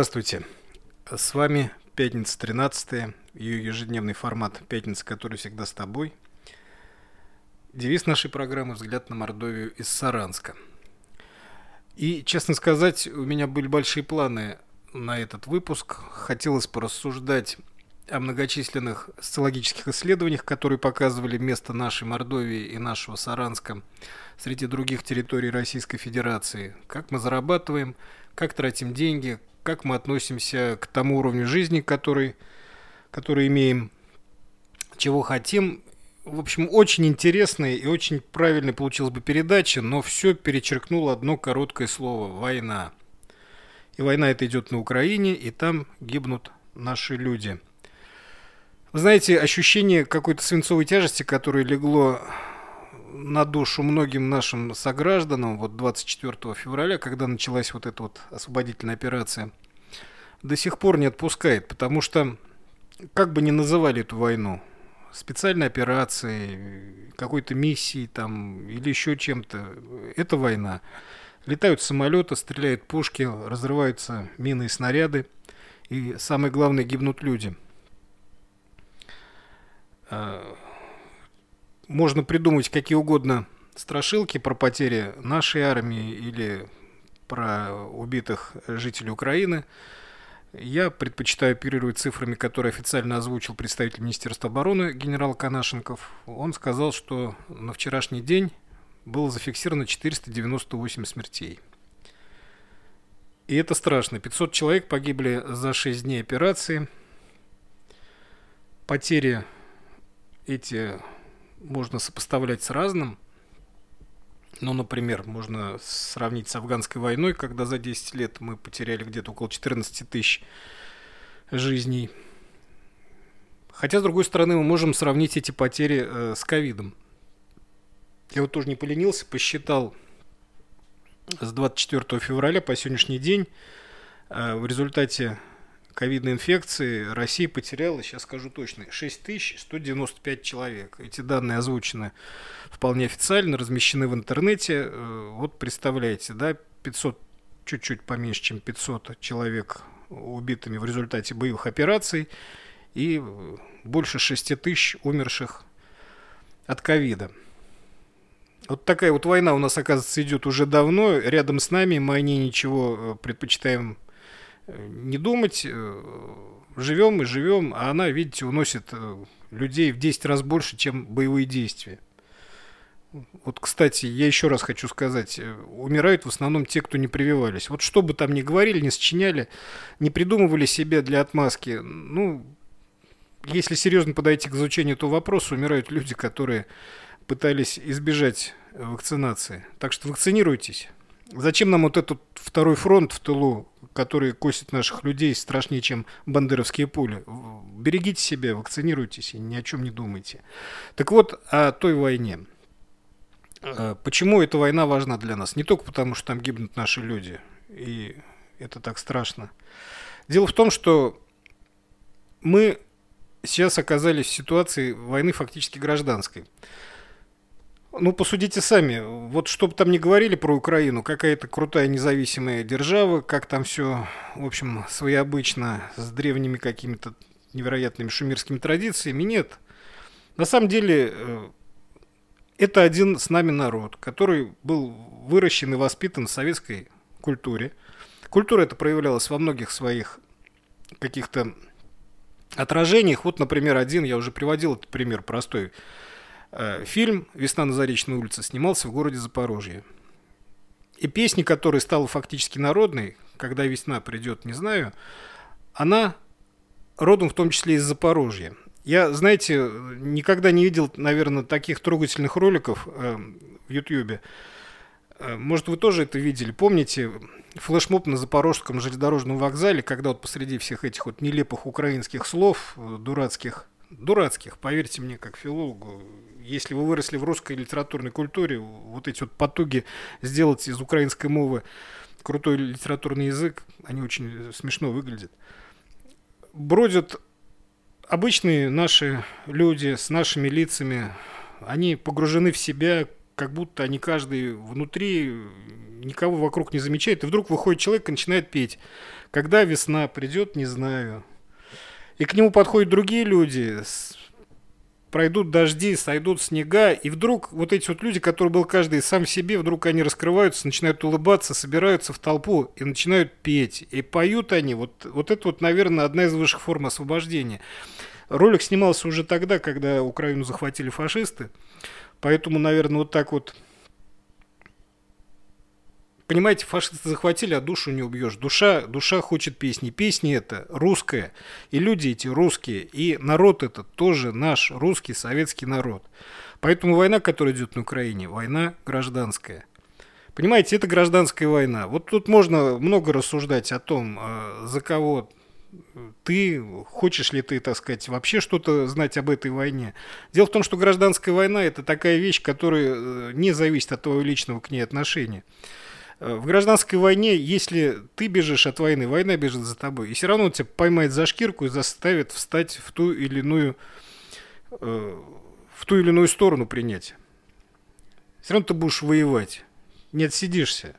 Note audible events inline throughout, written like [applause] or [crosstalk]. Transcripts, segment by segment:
Здравствуйте. С вами пятница 13 ее ежедневный формат «Пятница, который всегда с тобой». Девиз нашей программы «Взгляд на Мордовию из Саранска». И, честно сказать, у меня были большие планы на этот выпуск. Хотелось порассуждать о многочисленных социологических исследованиях, которые показывали место нашей Мордовии и нашего Саранска среди других территорий Российской Федерации. Как мы зарабатываем, как тратим деньги, как мы относимся к тому уровню жизни, который, который имеем, чего хотим. В общем, очень интересная и очень правильная получилась бы передача, но все перечеркнуло одно короткое слово – война. И война это идет на Украине, и там гибнут наши люди. Вы знаете, ощущение какой-то свинцовой тяжести, которое легло на душу многим нашим согражданам вот 24 февраля, когда началась вот эта вот освободительная операция, до сих пор не отпускает, потому что как бы ни называли эту войну, специальной операцией, какой-то миссией там или еще чем-то, это война. Летают самолеты, стреляют пушки, разрываются мины и снаряды, и самое главное, гибнут люди – а, можно придумать какие угодно страшилки про потери нашей армии или про убитых жителей Украины. Я предпочитаю оперировать цифрами, которые официально озвучил представитель Министерства обороны генерал Канашенков. Он сказал, что на вчерашний день было зафиксировано 498 смертей. И это страшно. 500 человек погибли за 6 дней операции. Потери эти можно сопоставлять с разным. Ну, например, можно сравнить с афганской войной, когда за 10 лет мы потеряли где-то около 14 тысяч жизней. Хотя, с другой стороны, мы можем сравнить эти потери э, с ковидом. Я вот тоже не поленился, посчитал с 24 февраля по сегодняшний день э, в результате ковидной инфекции Россия потеряла, сейчас скажу точно, 6195 человек. Эти данные озвучены вполне официально, размещены в интернете. Э, вот представляете, да, 500, чуть-чуть поменьше, чем 500 человек убитыми в результате боевых операций и больше 6 тысяч умерших от ковида. Вот такая вот война у нас, оказывается, идет уже давно. Рядом с нами мы о ней ничего э, предпочитаем не думать, э, живем и живем, а она, видите, уносит э, людей в 10 раз больше, чем боевые действия. Вот, кстати, я еще раз хочу сказать, э, умирают в основном те, кто не прививались. Вот что бы там ни говорили, не сочиняли, не придумывали себе для отмазки, ну, если серьезно подойти к изучению этого вопроса, умирают люди, которые пытались избежать вакцинации. Так что вакцинируйтесь. Зачем нам вот этот второй фронт в тылу, который косит наших людей страшнее, чем бандеровские пули? Берегите себя, вакцинируйтесь и ни о чем не думайте. Так вот, о той войне. Э, почему эта война важна для нас? Не только потому, что там гибнут наши люди, и это так страшно. Дело в том, что мы сейчас оказались в ситуации войны фактически гражданской. Ну, посудите сами. Вот что бы там ни говорили про Украину, какая-то крутая независимая держава, как там все, в общем, своеобычно, с древними какими-то невероятными шумерскими традициями, нет. На самом деле, э, это один с нами народ, который был выращен и воспитан в советской культуре. Культура эта проявлялась во многих своих каких-то отражениях. Вот, например, один, я уже приводил этот пример простой – фильм «Весна на Заречной улице» снимался в городе Запорожье. И песня, которая стала фактически народной, «Когда весна придет, не знаю», она родом в том числе из Запорожья. Я, знаете, никогда не видел, наверное, таких трогательных роликов э, в Ютьюбе. Э, может, вы тоже это видели. Помните флешмоб на Запорожском железнодорожном вокзале, когда вот посреди всех этих вот нелепых украинских слов, э, дурацких, дурацких, поверьте мне, как филологу, если вы выросли в русской литературной культуре, вот эти вот потуги сделать из украинской мовы крутой литературный язык, они очень смешно выглядят. Бродят обычные наши люди с нашими лицами, они погружены в себя, как будто они каждый внутри никого вокруг не замечает, и вдруг выходит человек и начинает петь. Когда весна придет, не знаю. И к нему подходят другие люди, пройдут дожди, сойдут снега, и вдруг вот эти вот люди, которые был каждый сам себе, вдруг они раскрываются, начинают улыбаться, собираются в толпу и начинают петь. И поют они. Вот, вот это вот, наверное, одна из высших форм освобождения. Ролик снимался уже тогда, когда Украину захватили фашисты. Поэтому, наверное, вот так вот понимаете, фашисты захватили, а душу не убьешь. Душа, душа хочет песни. Песни это русская. И люди эти русские. И народ этот тоже наш русский советский народ. Поэтому война, которая идет на Украине, война гражданская. Понимаете, это гражданская война. Вот тут можно много рассуждать о том, э, за кого ты, хочешь ли ты, так сказать, вообще что-то знать об этой войне. Дело в том, что гражданская война – это такая вещь, которая э, не зависит от твоего личного к ней отношения. Э, в гражданской войне, если ты бежишь от войны, война бежит за тобой. И все равно тебя поймает за шкирку и заставит встать в ту или иную, э, в ту или иную сторону принять. Все равно ты будешь воевать. Не отсидишься.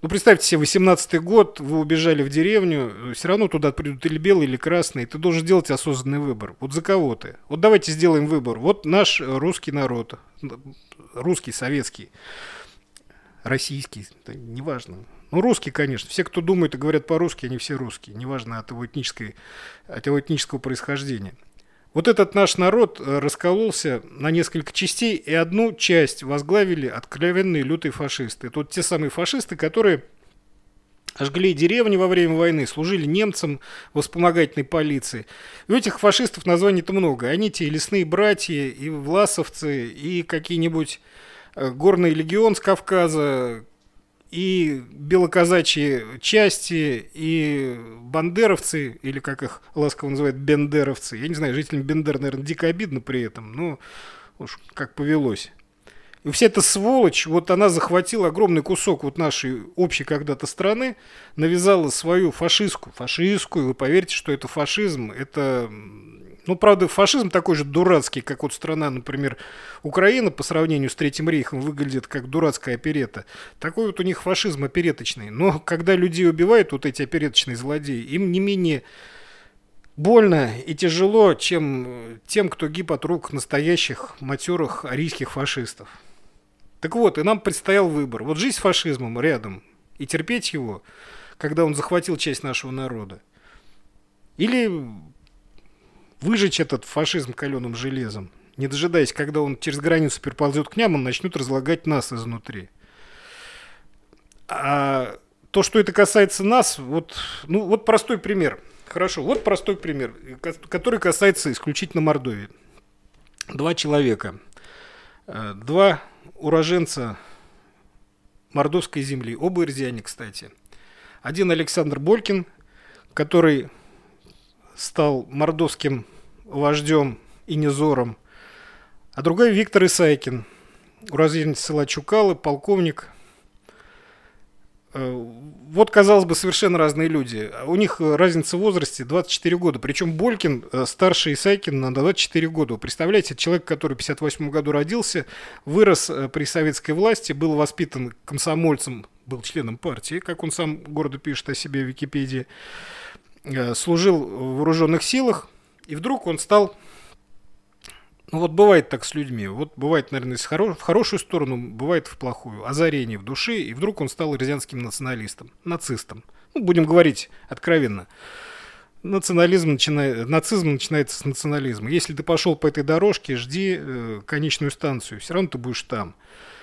Ну, представьте себе, 18-й год, вы убежали в деревню, все равно туда придут или белые, или красные, ты должен делать осознанный выбор. Вот за кого ты? Вот давайте сделаем выбор. Вот наш русский народ, русский, советский российский, неважно. Ну, русский, конечно. Все, кто думает и говорят по-русски, они все русские. Неважно от его, этнической, от его этнического происхождения. Вот этот наш народ э, раскололся на несколько частей, и одну часть возглавили откровенные лютые фашисты. Это вот те самые фашисты, которые жгли деревни во время войны, служили немцам в вспомогательной полиции. И у этих фашистов названий-то много. Они те и лесные братья, и власовцы, и какие-нибудь горный легион с Кавказа, и белоказачьи части, и бандеровцы, или как их ласково называют, бендеровцы. Я не знаю, жителям Бендер, наверное, дико обидно при этом, но уж как повелось. И вся эта сволочь, вот она захватила огромный кусок вот нашей общей когда-то страны, навязала свою фашистскую, фашистскую, вы поверьте, что это фашизм, это ну, правда, фашизм такой же дурацкий, как вот страна, например, Украина по сравнению с Третьим рейхом выглядит как дурацкая оперета. Такой вот у них фашизм опереточный. Но когда людей убивают вот эти опереточные злодеи, им не менее больно и тяжело, чем тем, кто гиб от рук настоящих матерых арийских фашистов. Так вот, и нам предстоял выбор. Вот жизнь с фашизмом рядом и терпеть его, когда он захватил часть нашего народа. Или выжечь этот фашизм каленым железом. Не дожидаясь, когда он через границу переползет к ням, он начнет разлагать нас изнутри. А то, что это касается нас, вот, ну, вот простой пример. Хорошо, вот простой пример, который касается исключительно Мордовии. Два человека, э, два уроженца мордовской земли, оба ирзиане, кстати. Один Александр Болькин, который стал мордовским вождем и низором, а другой Виктор Исайкин, уроженец села Чукалы, полковник. Э, вот, казалось бы, совершенно разные люди. У них разница в возрасте 24 года. Причем Болькин э, старше Исайкин на 24 года. Представляете, человек, который в 58 году родился, вырос э, при советской власти, был воспитан комсомольцем, был членом партии, как он сам гордо пишет о себе в Википедии. Служил в вооруженных силах, и вдруг он стал... Ну вот бывает так с людьми. Вот бывает, наверное, в хорошую сторону, бывает в плохую. Озарение в душе, и вдруг он стал рязанским националистом, нацистом. Ну, будем говорить откровенно. Национализм начинает, нацизм начинается с национализма. Если ты пошел по этой дорожке, жди э, конечную станцию, все равно ты будешь там.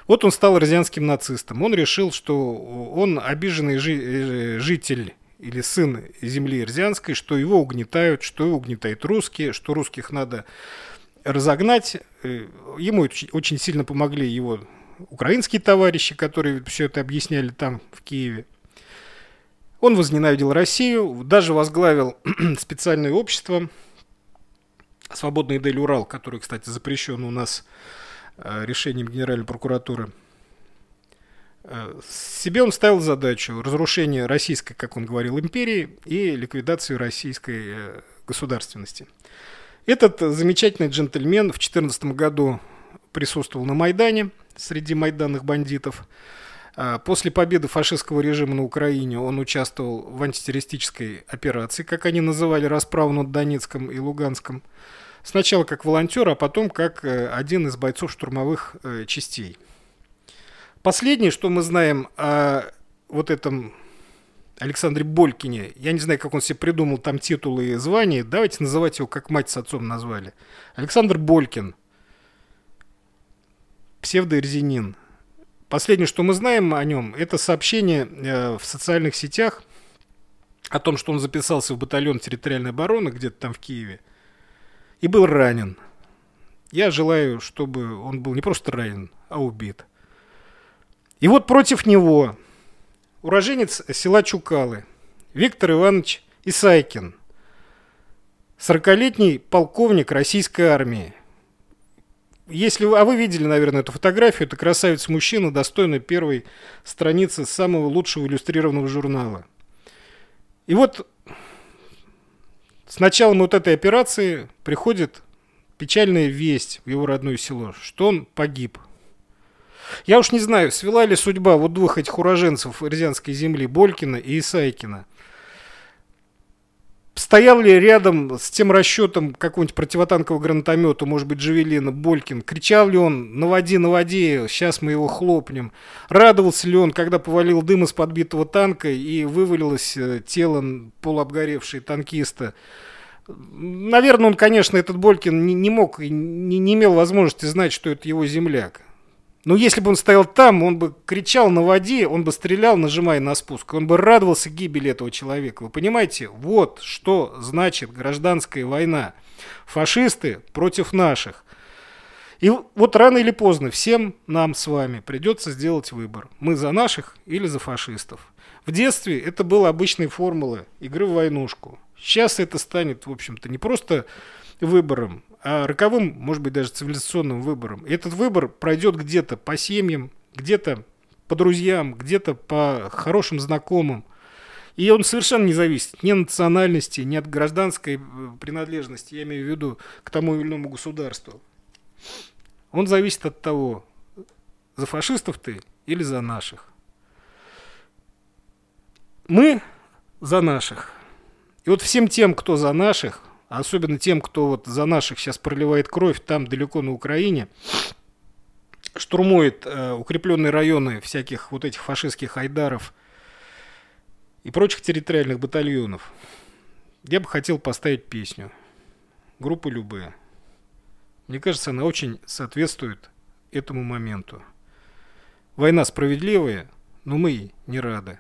Вот он стал рязанским нацистом. Он решил, что он обиженный жи- э, житель или сын земли Ирзианской, что его угнетают, что его угнетают русские, что русских надо разогнать. Э, ему очень сильно помогли его украинские товарищи, которые все это объясняли там, в Киеве. Он возненавидел Россию, даже возглавил [clears throat] специальное общество «Свободный Дель Урал», который, кстати, запрещен у нас э, решением Генеральной прокуратуры – себе он ставил задачу разрушения российской, как он говорил, империи и ликвидацию российской э, государственности. Этот замечательный джентльмен в 2014 году присутствовал на Майдане, среди майданных бандитов. А, после победы фашистского режима на Украине он участвовал в антитеррористической операции, как они называли расправу над Донецком и Луганском. Сначала как волонтер, а потом как э, один из бойцов штурмовых э, частей. Последнее, что мы знаем о вот этом Александре Болькине, я не знаю, как он себе придумал там титулы и звания, давайте называть его, как мать с отцом назвали. Александр Болькин, псевдоэрзинин. Последнее, что мы знаем о нем, это сообщение э, в социальных сетях о том, что он записался в батальон территориальной обороны где-то там в Киеве и был ранен. Я желаю, чтобы он был не просто ранен, а убит. И вот против него уроженец села Чукалы Виктор Иванович Исайкин, 40-летний полковник российской армии, если а вы видели, наверное, эту фотографию, это красавец-мужчина, достойный первой страницы самого лучшего иллюстрированного журнала. И вот с началом вот этой операции приходит печальная весть в его родное село, что он погиб. Я уж не знаю, свела ли судьба вот двух этих уроженцев Рязанской земли, Болькина и Исайкина стоял ли рядом с тем расчетом какого-нибудь противотанкового гранатомета, может быть, Джавелина, Болькин, кричал ли он «наводи, наводи, сейчас мы его хлопнем», радовался ли он, когда повалил дым из подбитого танка и вывалилось э, тело полуобгоревшей танкиста, Наверное, он, конечно, этот Болькин не, мог, не, не имел возможности знать, что это его земляк. Но если бы он стоял там, он бы кричал на воде, он бы стрелял, нажимая на спуск, он бы радовался гибели этого человека. Вы понимаете, вот что значит гражданская война. Фашисты против наших. И вот рано или поздно всем нам с вами придется сделать выбор. Мы за наших или за фашистов. В детстве это была обычная формула игры в войнушку. Сейчас это станет, в общем-то, не просто выбором, роковым, может быть, даже цивилизационным выбором. И этот выбор пройдет где-то по семьям, где-то по друзьям, где-то по хорошим знакомым. И он совершенно не зависит ни от национальности, ни от гражданской э, принадлежности, я имею в виду к тому или иному государству. Он зависит от того, за фашистов ты или за наших. Мы за наших. И вот всем тем, кто за наших, особенно тем, кто вот за наших сейчас проливает кровь там далеко на Украине, штурмует э, укрепленные районы всяких вот этих фашистских айдаров и прочих территориальных батальонов, я бы хотел поставить песню группы Любе. Мне кажется, она очень соответствует этому моменту. Война справедливая, но мы не рады.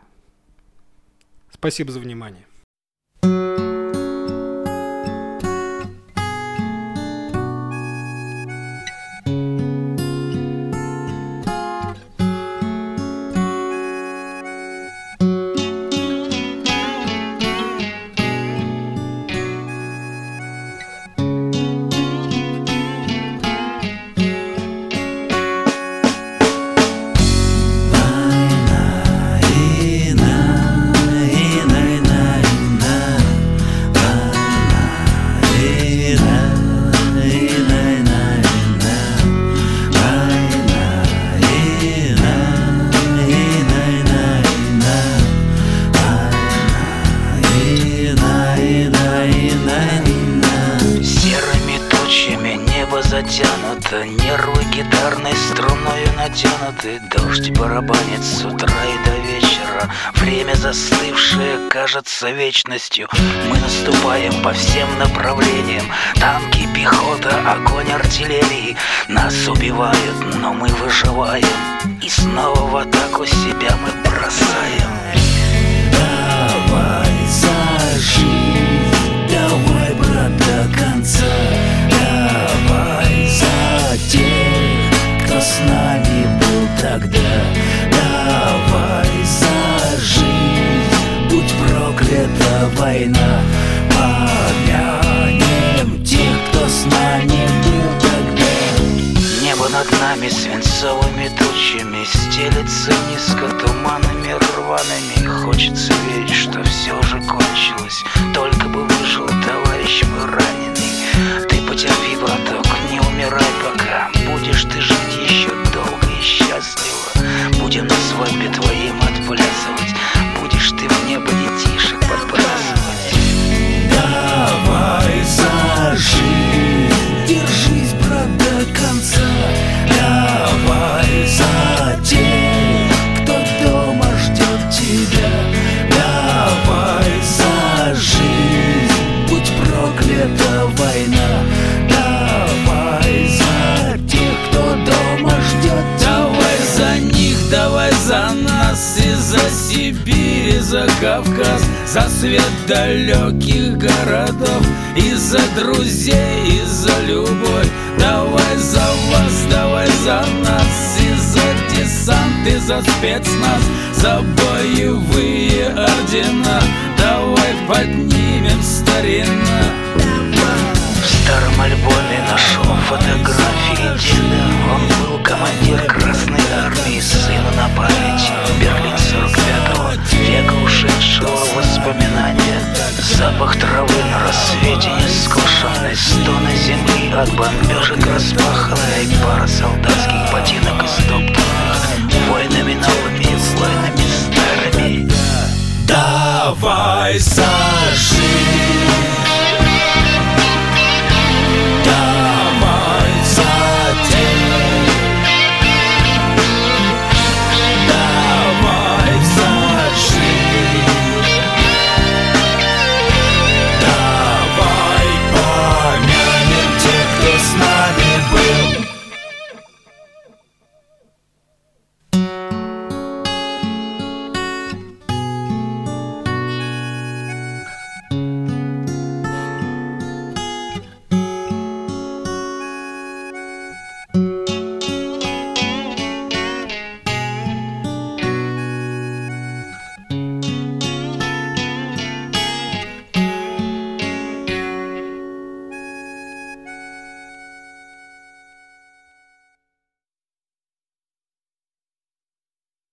Спасибо за внимание. Кажется вечностью. Мы наступаем по всем направлениям. Танки, пехота, огонь артиллерии. Нас убивают, но мы выживаем. И снова в атаку себя мы бросаем. Давай за жизнь, давай, брат, до конца. Давай за тех, кто с нами был тогда тайна Помянем тех, кто с нами был тогда. Небо над нами свинцовыми тучами Стелится низко туманами рваными. Хочется верить, что все уже кончилось. Только бы выжил товарищ мой раненый. Ты потерпи, браток, не умирай пока. Будешь ты жить еще долго и счастливо. Будем на свадьбе твоим отплясывать. Будешь ты в небо детишек подбрасывать. За свет далеких городов И за друзей, и за любовь. Давай за вас, давай за нас И за десант, и за спецназ За боевые ордена. Давай поднимем старина. В старом альбоме нашел фотографии деда. Он был командир Красной Армии Сыну на память. Берлин 45-го Века ушедшего воспоминания. Запах травы на рассвете Нескошенной стоны земли. От бомбежек распаханной Пара солдатских ботинок истоптанных Войнами новыми и войнами старыми. Давай сожжем